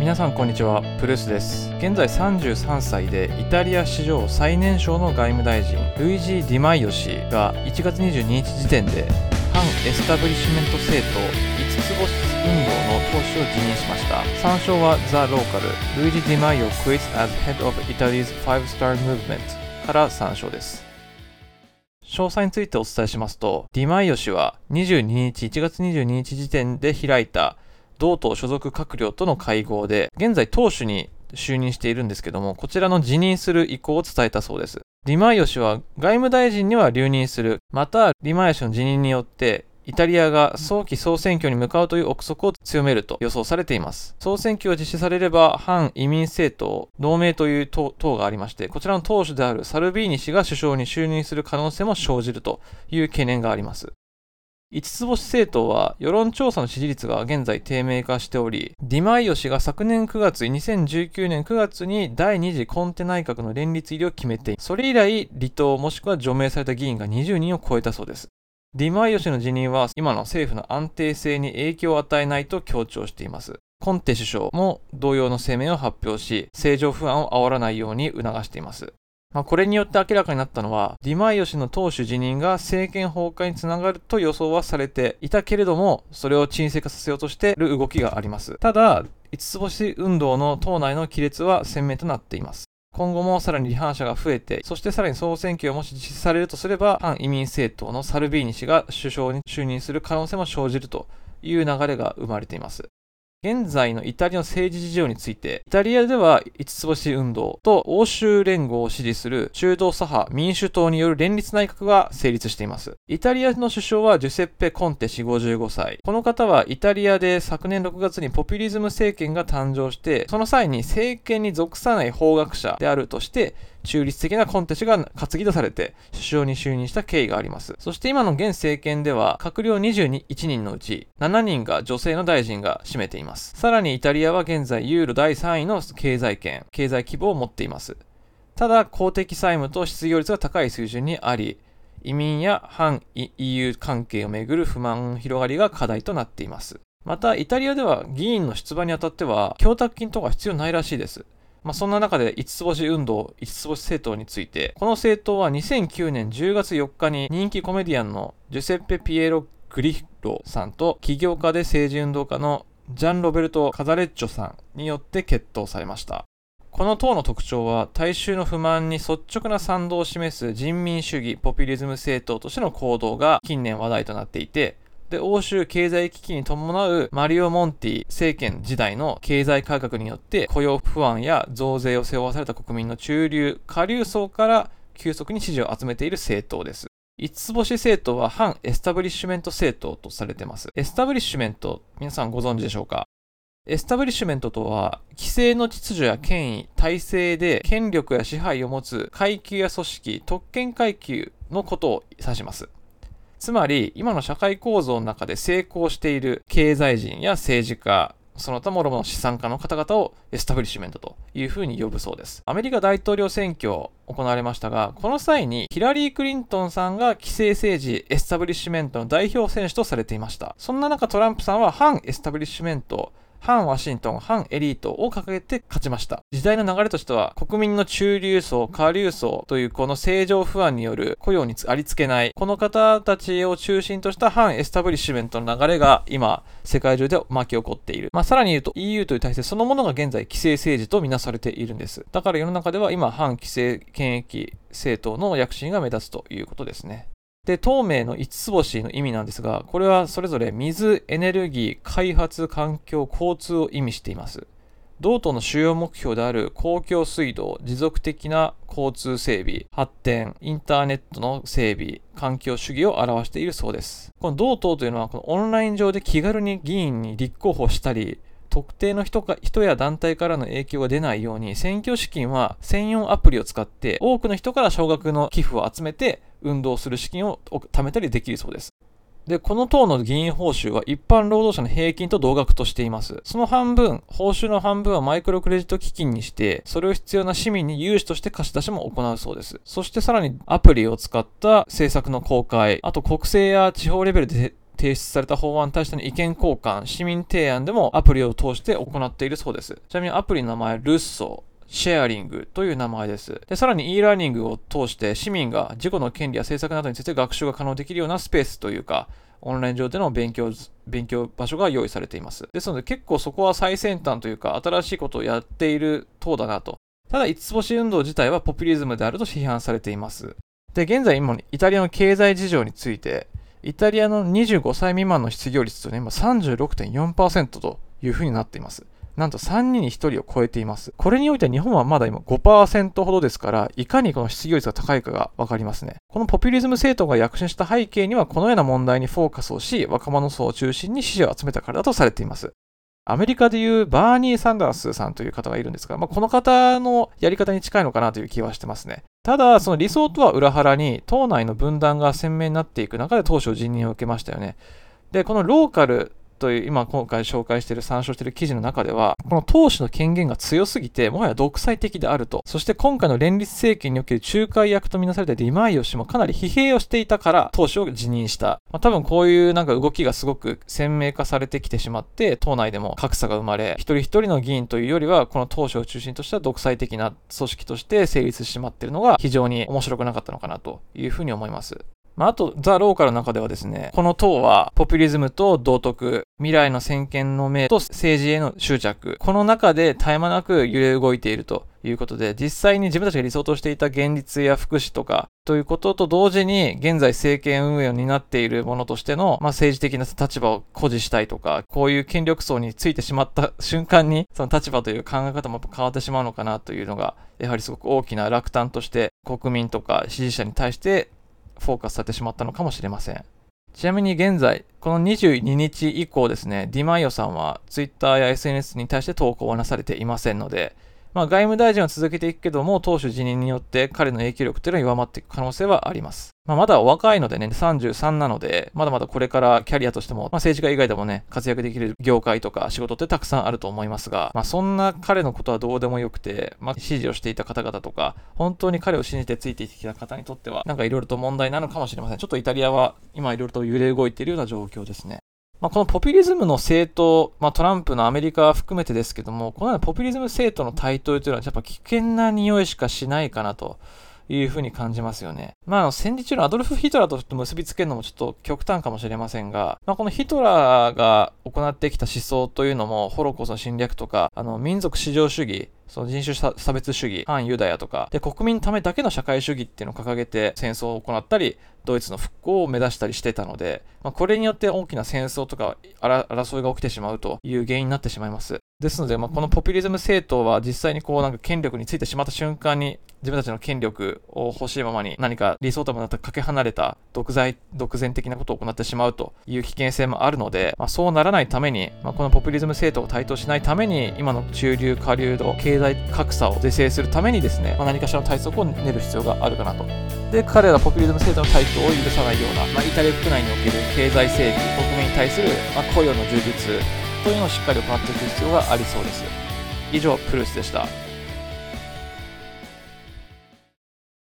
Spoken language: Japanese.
皆さんこんにちはプルースです。現在33歳でイタリア史上最年少の外務大臣ルイジー・ディマイオ氏が1月22日時点で反エスタブリッシュメント政党5つ星運動の党首を辞任しました。参照はザ・ローカルルイジ・ディマイオ quits as head of Italy's Five Star Movement から参照です。詳細についてお伝えしますと、ディマイオ氏は22日、1月22日時点で開いた同党所属閣僚との会合で、現在党首に就任しているんですけども、こちらの辞任する意向を伝えたそうです。ディマイオ氏は外務大臣には留任する。また、ディマイオ氏の辞任によって、イタリアが早期総選挙に向かうという憶測を強めると予想されています。総選挙が実施されれば、反移民政党、同盟という党がありまして、こちらの党首であるサルビーニ氏が首相に就任する可能性も生じるという懸念があります。五つ星政党は世論調査の支持率が現在低迷化しており、ディマイオ氏が昨年9月、2019年9月に第2次コンテ内閣の連立入りを決めて、それ以来、離党もしくは除名された議員が20人を超えたそうです。ディマイオ氏の辞任は今の政府の安定性に影響を与えないと強調しています。コンテ首相も同様の声明を発表し、政情不安を煽らないように促しています。まあ、これによって明らかになったのは、ディマイオ氏の党首辞任が政権崩壊につながると予想はされていたけれども、それを沈静化させようとしている動きがあります。ただ、五つ星運動の党内の亀裂は鮮明となっています。今後もさらに離反者が増えて、そしてさらに総選挙がもし実施されるとすれば、反移民政党のサルビーニ氏が首相に就任する可能性も生じるという流れが生まれています。現在のイタリアの政治事情について、イタリアでは五つ星運動と欧州連合を支持する中道左派民主党による連立内閣が成立しています。イタリアの首相はジュセッペ・コンテ氏55歳。この方はイタリアで昨年6月にポピュリズム政権が誕生して、その際に政権に属さない法学者であるとして、中立的なコンテ氏が担ぎ出されて首相に就任した経緯があります。そして今の現政権では閣僚21人のうち7人が女性の大臣が占めています。さらにイタリアは現在ユーロ第3位の経済圏、経済規模を持っています。ただ公的債務と失業率が高い水準にあり、移民や反 EU 関係をめぐる不満広がりが課題となっています。また、イタリアでは議員の出馬にあたっては、供託金とか必要ないらしいです。まあ、そんな中で五つ星運動、五つ星政党について、この政党は2009年10月4日に人気コメディアンのジュセッペ・ピエロ・グリッロさんと起業家で政治運動家のジャン・ロベルト・カザレッチョさんによって決闘されました。この党の特徴は大衆の不満に率直な賛同を示す人民主義ポピュリズム政党としての行動が近年話題となっていて、で、欧州経済危機に伴うマリオ・モンティ政権時代の経済改革によって雇用不安や増税を背負わされた国民の中流、下流層から急速に支持を集めている政党です。五つ星政党は反エスタブリッシュメント政党とされています。エスタブリッシュメント、皆さんご存知でしょうか？エスタブリッシュメントとは、既成の秩序や権威、体制で権力や支配を持つ階級や組織、特権階級のことを指します。つまり、今の社会構造の中で成功している経済人や政治家、その他もろもの資産家の方々をエスタブリッシュメントというふうに呼ぶそうです。アメリカ大統領選挙行われましたが、この際にヒラリー・クリントンさんが既成政治エスタブリッシュメントの代表選手とされていました。そんな中トランプさんは反エスタブリッシュメント反ワシントン、反エリートを掲げて勝ちました。時代の流れとしては、国民の中流層、下流層というこの政情不安による雇用にありつけない、この方たちを中心とした反エスタブリッシュメントの流れが今、世界中で巻き起こっている。まあ、さらに言うと EU という体制そのものが現在既成政治とみなされているんです。だから世の中では今、反既成権益政党の躍進が目立つということですね。で、党名の5つ星の意味なんですが、これはそれぞれ水、エネルギー、開発、環境、交通を意味しています。同党の主要目標である公共水道、持続的な交通整備、発展、インターネットの整備、環境主義を表しているそうです。この同党というのは、このオンライン上で気軽に議員に立候補したり、特定の人か人や団体からの影響が出ないように、選挙資金は専用アプリを使って多くの人から少額の寄付を集めて運動する資金を貯めたりできるそうです。で、この党の議員報酬は一般労働者の平均と同額としています。その半分、報酬の半分はマイクロクレジット基金にして、それを必要な市民に融資として貸し出しも行うそうです。そしてさらにアプリを使った政策の公開、あと国政や地方レベルで提出された法案に対しての意見交換、市民提案でもアプリを通して行っているそうです。ちなみにアプリの名前、ルッソシェアリングという名前です。で、さらに e ラーニングを通して市民が自己の権利や政策などについて学習が可能できるようなスペースというか、オンライン上での勉強、勉強場所が用意されています。ですので結構そこは最先端というか新しいことをやっている党だなと。ただ、五つ星運動自体はポピュリズムであると批判されています。で、現在今、イタリアの経済事情について、イタリアの25歳未満の失業率というのは今36.4%というふうになっています。なんと3人に1人を超えています。これにおいては日本はまだ今5%ほどですから、いかにこの失業率が高いかがわかりますね。このポピュリズム政党が躍進した背景には、このような問題にフォーカスをし、若者層を中心に支持を集めたからだとされています。アメリカでいうバーニー・サンダースさんという方がいるんですが、まあ、この方のやり方に近いのかなという気はしてますね。ただ、その理想とは裏腹に、党内の分断が鮮明になっていく中で当初辞任を受けましたよね。で、このローカルという今今回紹介している参照している記事の中ではこの党首の権限が強すぎてもはや独裁的であると。そして今回の連立政権における仲介役とみなされたディマイオ氏もかなり疲弊をしていたから党首を辞任した、まあ、多分こういうなんか動きがすごく鮮明化されてきてしまって党内でも格差が生まれ一人一人の議員というよりはこの党首を中心とした独裁的な組織として成立してしまっているのが非常に面白くなかったのかなというふうに思います。まあ、あと、ザ・ローカルの中ではですね、この党はポピュリズムと道徳、未来の先見の明と政治への執着、この中で絶え間なく揺れ動いているということで、実際に自分たちが理想としていた現実や福祉とか、ということと同時に、現在政権運営を担っているものとしての、まあ、政治的な立場を誇示したいとか、こういう権力層についてしまった瞬間に、その立場という考え方も変わってしまうのかなというのが、やはりすごく大きな落胆として、国民とか支持者に対してフォーカスされてしまったのかもしれません。ちなみに現在、この22日以降ですね、ディマイオさんは Twitter や SNS に対して投稿はなされていませんので、まあ、外務大臣は続けていくけども、党首辞任によって彼の影響力というのは弱まっていく可能性はあります。まあ、まだ若いのでね、33なので、まだまだこれからキャリアとしても、まあ、政治家以外でもね、活躍できる業界とか仕事ってたくさんあると思いますが、まあ、そんな彼のことはどうでもよくて、まあ、支持をしていた方々とか、本当に彼を信じてついてきた方にとっては、なんかいろいろと問題なのかもしれません。ちょっとイタリアは今いろいろと揺れ動いているような状況ですね。まあ、このポピュリズムの政党、まあ、トランプのアメリカ含めてですけども、このようなポピュリズム政党の台頭というのは、やっぱ危険な匂いしかしないかなと。いうふうに感じますよね。まあ、戦時中のアドルフ・ヒトラーとちょっと結びつけるのもちょっと極端かもしれませんが、まあ、このヒトラーが行ってきた思想というのも、ホロコースの侵略とか、あの民族至上主義、その人種差別主義、反ユダヤとか、で、国民のためだけの社会主義っていうのを掲げて戦争を行ったり、ドイツの復興を目指したりしてたので、まあ、これによって大きな戦争とか争いが起きてしまうという原因になってしまいます。ですので、まあ、このポピュリズム政党は実際にこうなんか権力についてしまった瞬間に自分たちの権力を欲しいままに何か理想ともなったかけ離れた独裁、独善的なことを行ってしまうという危険性もあるので、まあ、そうならないために、まあ、このポピュリズム政党を台頭しないために、今の中流下流の経済格差を是正するためにですね、まあ、何かしらの対策を練る必要があるかなと。で、彼らポピュリズム政党の台頭を許さないような、まあ、イタリア国内における経済正義、国民に対する、ま雇用の充実というのをしっかり行っていく必要がありそうです。以上、プルースでした。